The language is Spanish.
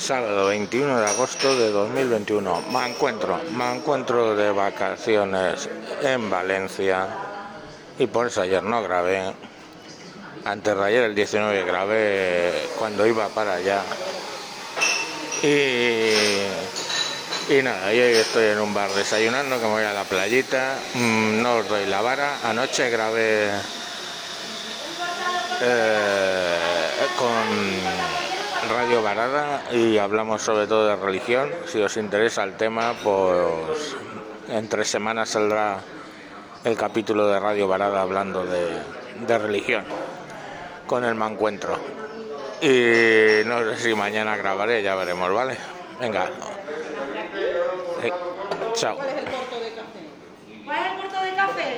sábado 21 de agosto de 2021. Me encuentro, me encuentro de vacaciones en Valencia y por eso ayer no grabé. Antes de ayer, el 19, grabé cuando iba para allá. Y, y nada, yo estoy en un bar desayunando, que me voy a la playita. Mm, no os doy la vara. Anoche grabé eh, con Radio Varada y hablamos sobre todo de religión. Si os interesa el tema, pues en tres semanas saldrá el capítulo de Radio Varada hablando de, religión con el mancuentro. Y no sé si mañana grabaré, ya veremos, ¿vale? Venga. Eh, chao.